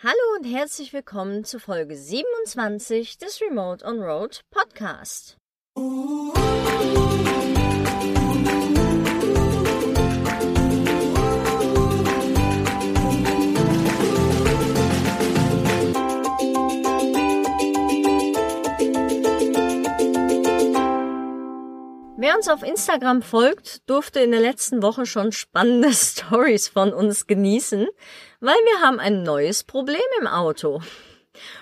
Hallo und herzlich willkommen zu Folge 27 des Remote on Road Podcast. Wer uns auf Instagram folgt, durfte in der letzten Woche schon spannende Stories von uns genießen, weil wir haben ein neues Problem im Auto.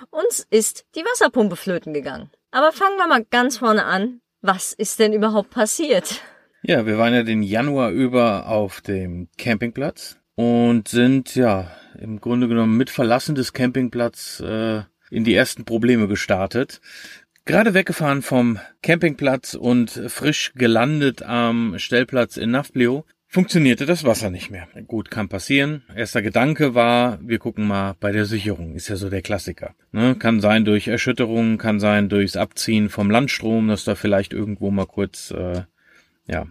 Uns ist die Wasserpumpe flöten gegangen. Aber fangen wir mal ganz vorne an. Was ist denn überhaupt passiert? Ja, wir waren ja den Januar über auf dem Campingplatz und sind ja im Grunde genommen mit Verlassen des Campingplatzes äh, in die ersten Probleme gestartet. Gerade weggefahren vom Campingplatz und frisch gelandet am Stellplatz in Nafplio funktionierte das Wasser nicht mehr. Gut, kann passieren. Erster Gedanke war, wir gucken mal bei der Sicherung. Ist ja so der Klassiker. Ne? Kann sein durch Erschütterungen, kann sein durchs Abziehen vom Landstrom, dass da vielleicht irgendwo mal kurz, äh, ja,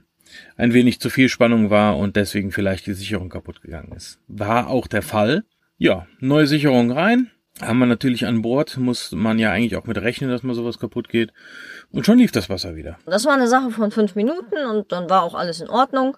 ein wenig zu viel Spannung war und deswegen vielleicht die Sicherung kaputt gegangen ist. War auch der Fall. Ja, neue Sicherung rein, haben wir natürlich an Bord, muss man ja eigentlich auch mit rechnen, dass mal sowas kaputt geht. Und schon lief das Wasser wieder. Das war eine Sache von fünf Minuten und dann war auch alles in Ordnung.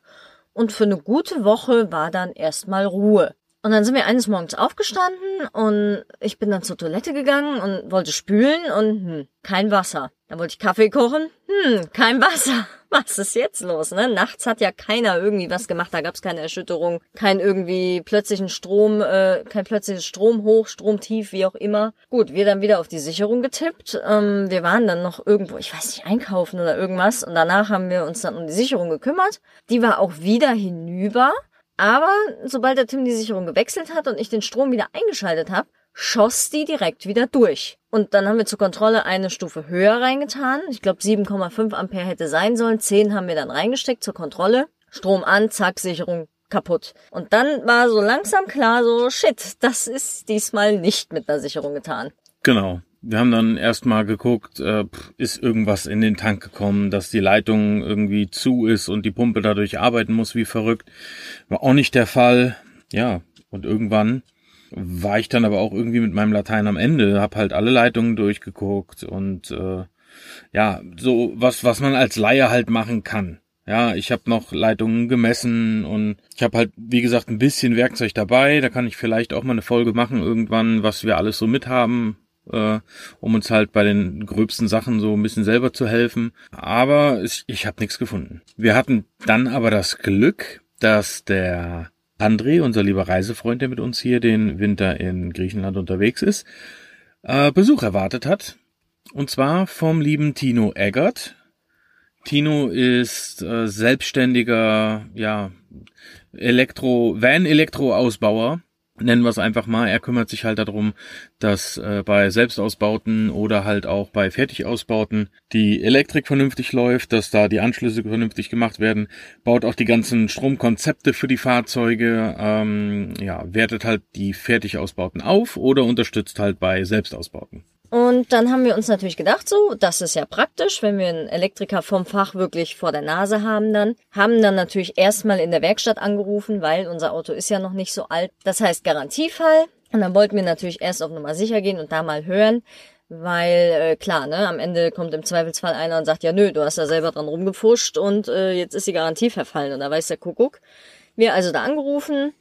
Und für eine gute Woche war dann erstmal Ruhe. Und dann sind wir eines Morgens aufgestanden und ich bin dann zur Toilette gegangen und wollte spülen und hm, kein Wasser. Dann wollte ich Kaffee kochen, hm, kein Wasser. Was ist jetzt los? Ne? Nachts hat ja keiner irgendwie was gemacht, da gab es keine Erschütterung, kein irgendwie plötzlichen Strom, äh, kein plötzliches Strom hoch, Strom tief, wie auch immer. Gut, wir dann wieder auf die Sicherung getippt. Ähm, wir waren dann noch irgendwo, ich weiß nicht, einkaufen oder irgendwas und danach haben wir uns dann um die Sicherung gekümmert. Die war auch wieder hinüber. Aber sobald der Tim die Sicherung gewechselt hat und ich den Strom wieder eingeschaltet habe, schoss die direkt wieder durch. Und dann haben wir zur Kontrolle eine Stufe höher reingetan. Ich glaube 7,5 Ampere hätte sein sollen. 10 haben wir dann reingesteckt zur Kontrolle. Strom an, zack, Sicherung kaputt. Und dann war so langsam klar, so shit, das ist diesmal nicht mit einer Sicherung getan. Genau. Wir haben dann erstmal geguckt, äh, ist irgendwas in den Tank gekommen, dass die Leitung irgendwie zu ist und die Pumpe dadurch arbeiten muss wie verrückt. War auch nicht der Fall. Ja, und irgendwann war ich dann aber auch irgendwie mit meinem Latein am Ende, hab halt alle Leitungen durchgeguckt und äh, ja, so was, was man als Laie halt machen kann. Ja, ich habe noch Leitungen gemessen und ich habe halt, wie gesagt, ein bisschen Werkzeug dabei. Da kann ich vielleicht auch mal eine Folge machen irgendwann, was wir alles so mithaben, äh, um uns halt bei den gröbsten Sachen so ein bisschen selber zu helfen. Aber ich, ich habe nichts gefunden. Wir hatten dann aber das Glück, dass der André, unser lieber Reisefreund, der mit uns hier den Winter in Griechenland unterwegs ist, äh, Besuch erwartet hat. Und zwar vom lieben Tino Eggert. Tino ist äh, selbstständiger, ja, Elektro, Van-Elektro-Ausbauer nennen wir es einfach mal. Er kümmert sich halt darum, dass äh, bei Selbstausbauten oder halt auch bei Fertigausbauten die Elektrik vernünftig läuft, dass da die Anschlüsse vernünftig gemacht werden, baut auch die ganzen Stromkonzepte für die Fahrzeuge, ähm, ja, wertet halt die Fertigausbauten auf oder unterstützt halt bei Selbstausbauten. Und dann haben wir uns natürlich gedacht, so, das ist ja praktisch, wenn wir einen Elektriker vom Fach wirklich vor der Nase haben dann. Haben dann natürlich erstmal in der Werkstatt angerufen, weil unser Auto ist ja noch nicht so alt. Das heißt Garantiefall. Und dann wollten wir natürlich erst auf Nummer sicher gehen und da mal hören, weil äh, klar, ne, am Ende kommt im Zweifelsfall einer und sagt, ja nö, du hast da selber dran rumgepfuscht und äh, jetzt ist die Garantie verfallen und da weiß der Kuckuck. Wir also da angerufen,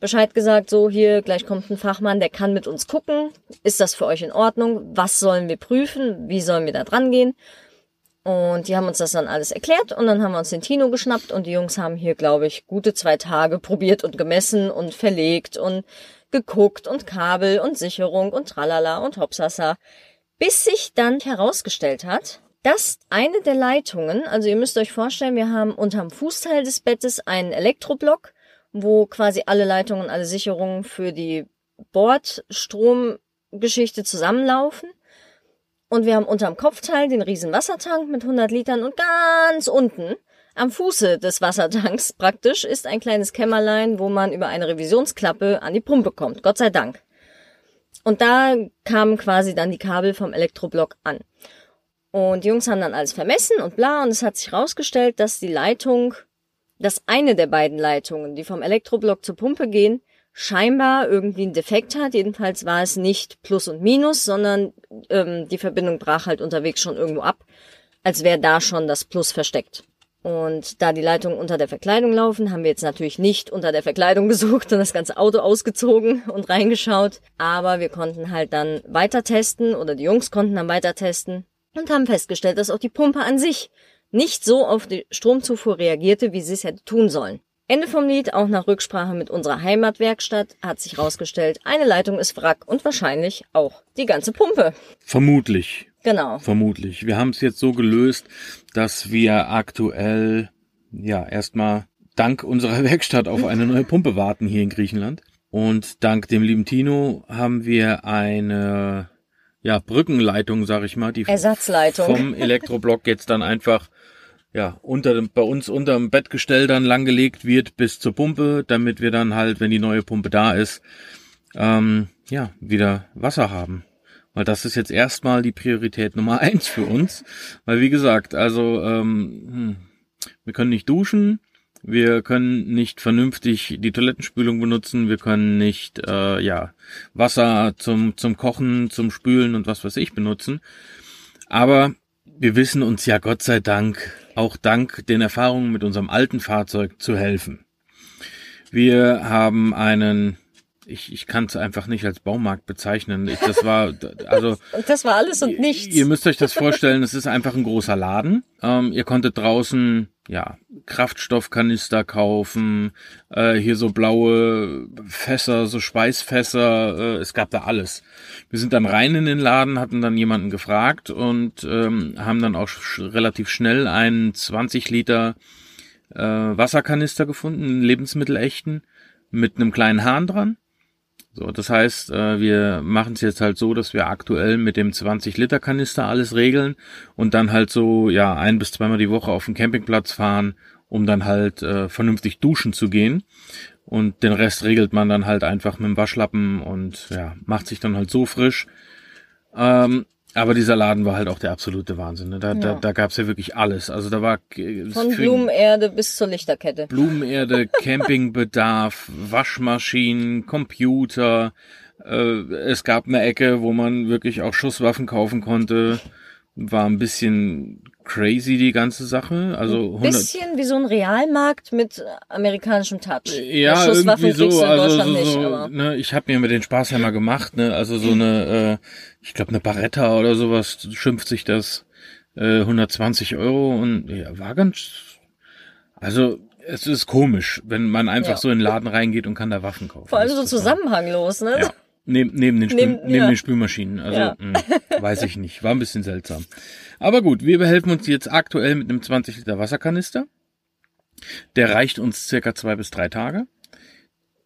Bescheid gesagt, so hier, gleich kommt ein Fachmann, der kann mit uns gucken. Ist das für euch in Ordnung? Was sollen wir prüfen? Wie sollen wir da dran gehen? Und die haben uns das dann alles erklärt und dann haben wir uns den Tino geschnappt und die Jungs haben hier, glaube ich, gute zwei Tage probiert und gemessen und verlegt und geguckt und Kabel und Sicherung und tralala und hopsasa, bis sich dann herausgestellt hat, dass eine der Leitungen, also ihr müsst euch vorstellen, wir haben unterm Fußteil des Bettes einen Elektroblock, wo quasi alle Leitungen, alle Sicherungen für die Bordstromgeschichte zusammenlaufen. Und wir haben unterm Kopfteil den riesen Wassertank mit 100 Litern und ganz unten am Fuße des Wassertanks praktisch ist ein kleines Kämmerlein, wo man über eine Revisionsklappe an die Pumpe kommt. Gott sei Dank. Und da kamen quasi dann die Kabel vom Elektroblock an. Und die Jungs haben dann alles vermessen und bla und es hat sich herausgestellt, dass die Leitung dass eine der beiden Leitungen, die vom Elektroblock zur Pumpe gehen, scheinbar irgendwie einen Defekt hat. Jedenfalls war es nicht Plus und Minus, sondern ähm, die Verbindung brach halt unterwegs schon irgendwo ab, als wäre da schon das Plus versteckt. Und da die Leitungen unter der Verkleidung laufen, haben wir jetzt natürlich nicht unter der Verkleidung gesucht und das ganze Auto ausgezogen und reingeschaut. Aber wir konnten halt dann weiter testen oder die Jungs konnten dann weiter testen und haben festgestellt, dass auch die Pumpe an sich nicht so auf die Stromzufuhr reagierte, wie sie es hätte tun sollen. Ende vom Lied, auch nach Rücksprache mit unserer Heimatwerkstatt, hat sich herausgestellt, eine Leitung ist Wrack und wahrscheinlich auch die ganze Pumpe. Vermutlich. Genau. Vermutlich. Wir haben es jetzt so gelöst, dass wir aktuell ja erstmal dank unserer Werkstatt auf eine neue Pumpe warten hier in Griechenland. Und dank dem lieben Tino haben wir eine ja, Brückenleitung, sag ich mal, die Ersatzleitung. vom Elektroblock jetzt dann einfach ja, unter dem, bei uns unter dem Bettgestell dann langgelegt wird bis zur Pumpe, damit wir dann halt, wenn die neue Pumpe da ist, ähm, ja, wieder Wasser haben. Weil das ist jetzt erstmal die Priorität Nummer eins für uns. Weil wie gesagt, also ähm, hm, wir können nicht duschen, wir können nicht vernünftig die Toilettenspülung benutzen, wir können nicht äh, ja Wasser zum zum Kochen, zum Spülen und was weiß ich benutzen. Aber wir wissen uns ja Gott sei Dank auch dank den Erfahrungen mit unserem alten Fahrzeug zu helfen. Wir haben einen, ich, ich kann es einfach nicht als Baumarkt bezeichnen. Ich, das war, also. das war alles und nichts. Ihr müsst euch das vorstellen, es ist einfach ein großer Laden. Ähm, ihr konntet draußen, ja, Kraftstoffkanister kaufen, äh, hier so blaue Fässer, so Speisfässer, äh, es gab da alles. Wir sind dann rein in den Laden, hatten dann jemanden gefragt und ähm, haben dann auch sch relativ schnell einen 20 Liter äh, Wasserkanister gefunden, einen lebensmittelechten, mit einem kleinen Hahn dran. So, das heißt, äh, wir machen es jetzt halt so, dass wir aktuell mit dem 20 Liter Kanister alles regeln und dann halt so ja ein bis zweimal die Woche auf den Campingplatz fahren, um dann halt äh, vernünftig duschen zu gehen. Und den Rest regelt man dann halt einfach mit dem Waschlappen und ja, macht sich dann halt so frisch. Ähm, aber dieser Laden war halt auch der absolute Wahnsinn. Ne? Da, ja. da, da gab's ja wirklich alles. Also da war von Blumenerde bis zur Lichterkette. Blumenerde, Campingbedarf, Waschmaschinen, Computer. Äh, es gab eine Ecke, wo man wirklich auch Schusswaffen kaufen konnte. War ein bisschen crazy, die ganze Sache. Also ein bisschen wie so ein Realmarkt mit amerikanischem Touch. Ja, irgendwie so. Also so, nicht, so, ne, ich habe mir mit den Spaß ja mal gemacht. Ne, also so eine, äh, ich glaube eine Baretta oder sowas schimpft sich das. Äh, 120 Euro und ja, war ganz. Also es ist komisch, wenn man einfach ja. so in den Laden reingeht und kann da Waffen kaufen. Vor allem so zusammenhanglos, ne? Ja. Neben, neben, den, Spül neben, neben ja. den Spülmaschinen. Also ja. mh, hm, weiß ich nicht. War ein bisschen seltsam. Aber gut, wir behelfen uns jetzt aktuell mit einem 20 Liter Wasserkanister. Der reicht uns circa zwei bis drei Tage.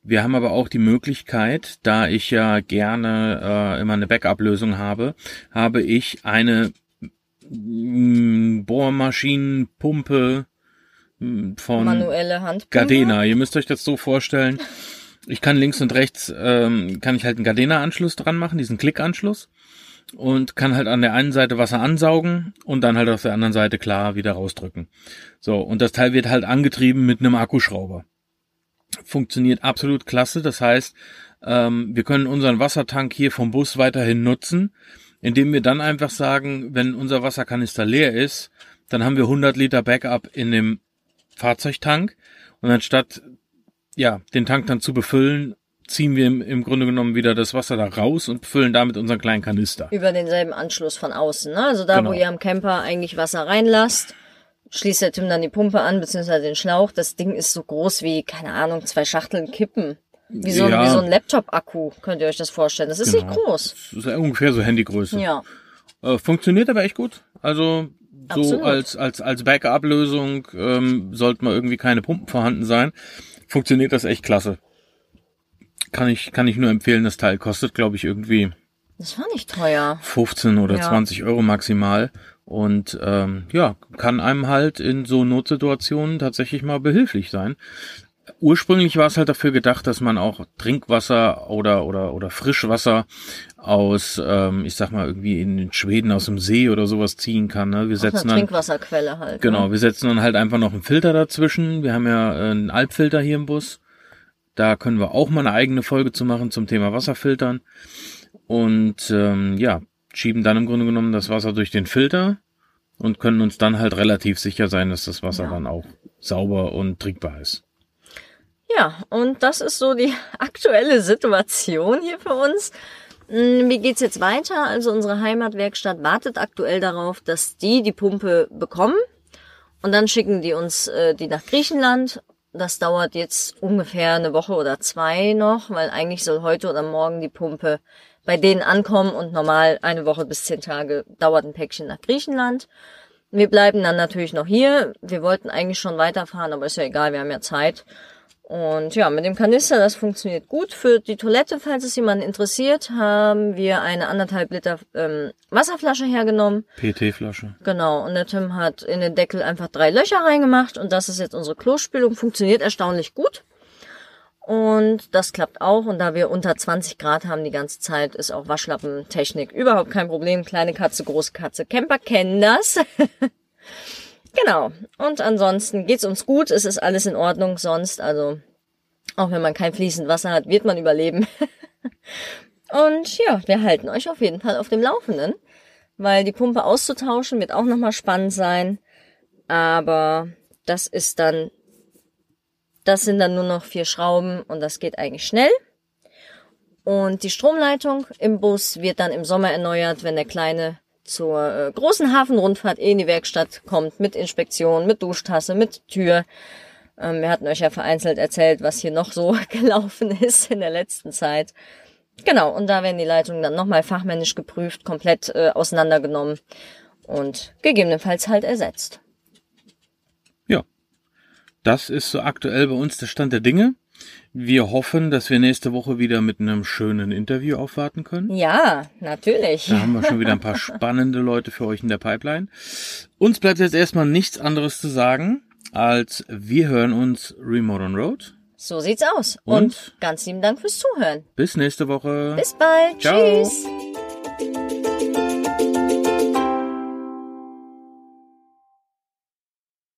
Wir haben aber auch die Möglichkeit, da ich ja gerne äh, immer eine Backup-Lösung habe, habe ich eine mm, Bohrmaschinenpumpe mm, von manuelle Handpumpe. Gardena. Ihr müsst euch das so vorstellen. Ich kann links und rechts, ähm, kann ich halt einen Gardena-Anschluss dran machen, diesen Klickanschluss. Und kann halt an der einen Seite Wasser ansaugen und dann halt auf der anderen Seite klar wieder rausdrücken. So, und das Teil wird halt angetrieben mit einem Akkuschrauber. Funktioniert absolut klasse. Das heißt, ähm, wir können unseren Wassertank hier vom Bus weiterhin nutzen, indem wir dann einfach sagen, wenn unser Wasserkanister leer ist, dann haben wir 100 Liter Backup in dem Fahrzeugtank und anstatt ja, den Tank dann zu befüllen, ziehen wir im, im Grunde genommen wieder das Wasser da raus und füllen damit unseren kleinen Kanister. Über denselben Anschluss von außen, ne? Also da, genau. wo ihr am Camper eigentlich Wasser reinlasst, schließt der Tim dann die Pumpe an, beziehungsweise den Schlauch. Das Ding ist so groß wie, keine Ahnung, zwei Schachteln Kippen. Wie so, ja. wie so ein Laptop-Akku, könnt ihr euch das vorstellen. Das ist genau. nicht groß. Das ist ungefähr so Handygröße. Ja. Äh, funktioniert aber echt gut. Also so Absolut. als als als Backup-Lösung ähm, sollten mal irgendwie keine Pumpen vorhanden sein funktioniert das echt klasse. Kann ich, kann ich nur empfehlen. Das Teil kostet, glaube ich, irgendwie. Das war nicht teuer. 15 oder ja. 20 Euro maximal. Und ähm, ja, kann einem halt in so Notsituationen tatsächlich mal behilflich sein. Ursprünglich war es halt dafür gedacht, dass man auch Trinkwasser oder oder oder Frischwasser aus, ähm, ich sag mal irgendwie in Schweden aus dem See oder sowas ziehen kann. Ne? Wir setzen eine Trinkwasserquelle halt. Genau, ne? wir setzen dann halt einfach noch einen Filter dazwischen. Wir haben ja äh, einen Alpfilter hier im Bus. Da können wir auch mal eine eigene Folge zu machen zum Thema Wasserfiltern. Und ähm, ja, schieben dann im Grunde genommen das Wasser durch den Filter und können uns dann halt relativ sicher sein, dass das Wasser ja. dann auch sauber und trinkbar ist. Ja, und das ist so die aktuelle Situation hier für uns. Hm, wie geht's jetzt weiter? Also unsere Heimatwerkstatt wartet aktuell darauf, dass die die Pumpe bekommen und dann schicken die uns äh, die nach Griechenland. Das dauert jetzt ungefähr eine Woche oder zwei noch, weil eigentlich soll heute oder morgen die Pumpe bei denen ankommen und normal eine Woche bis zehn Tage dauert ein Päckchen nach Griechenland. Wir bleiben dann natürlich noch hier. Wir wollten eigentlich schon weiterfahren, aber ist ja egal, wir haben ja Zeit. Und ja, mit dem Kanister, das funktioniert gut. Für die Toilette, falls es jemanden interessiert, haben wir eine anderthalb Liter ähm, Wasserflasche hergenommen. PT-Flasche. Genau. Und der Tim hat in den Deckel einfach drei Löcher reingemacht und das ist jetzt unsere Klospülung. Funktioniert erstaunlich gut. Und das klappt auch. Und da wir unter 20 Grad haben die ganze Zeit, ist auch Waschlappentechnik überhaupt kein Problem. Kleine Katze, große Katze. Camper kennen das. Genau. Und ansonsten geht's uns gut. Es ist alles in Ordnung sonst. Also, auch wenn man kein fließend Wasser hat, wird man überleben. Und ja, wir halten euch auf jeden Fall auf dem Laufenden, weil die Pumpe auszutauschen wird auch nochmal spannend sein. Aber das ist dann, das sind dann nur noch vier Schrauben und das geht eigentlich schnell. Und die Stromleitung im Bus wird dann im Sommer erneuert, wenn der kleine zur äh, großen Hafenrundfahrt in die Werkstatt kommt, mit Inspektion, mit Duschtasse, mit Tür. Ähm, wir hatten euch ja vereinzelt erzählt, was hier noch so gelaufen ist in der letzten Zeit. Genau, und da werden die Leitungen dann nochmal fachmännisch geprüft, komplett äh, auseinandergenommen und gegebenenfalls halt ersetzt. Ja, das ist so aktuell bei uns der Stand der Dinge. Wir hoffen, dass wir nächste Woche wieder mit einem schönen Interview aufwarten können. Ja, natürlich. Da haben wir schon wieder ein paar spannende Leute für euch in der Pipeline. Uns bleibt jetzt erstmal nichts anderes zu sagen, als wir hören uns Remote on Road. So sieht's aus. Und, Und ganz lieben Dank fürs Zuhören. Bis nächste Woche. Bis bald. Ciao. Tschüss.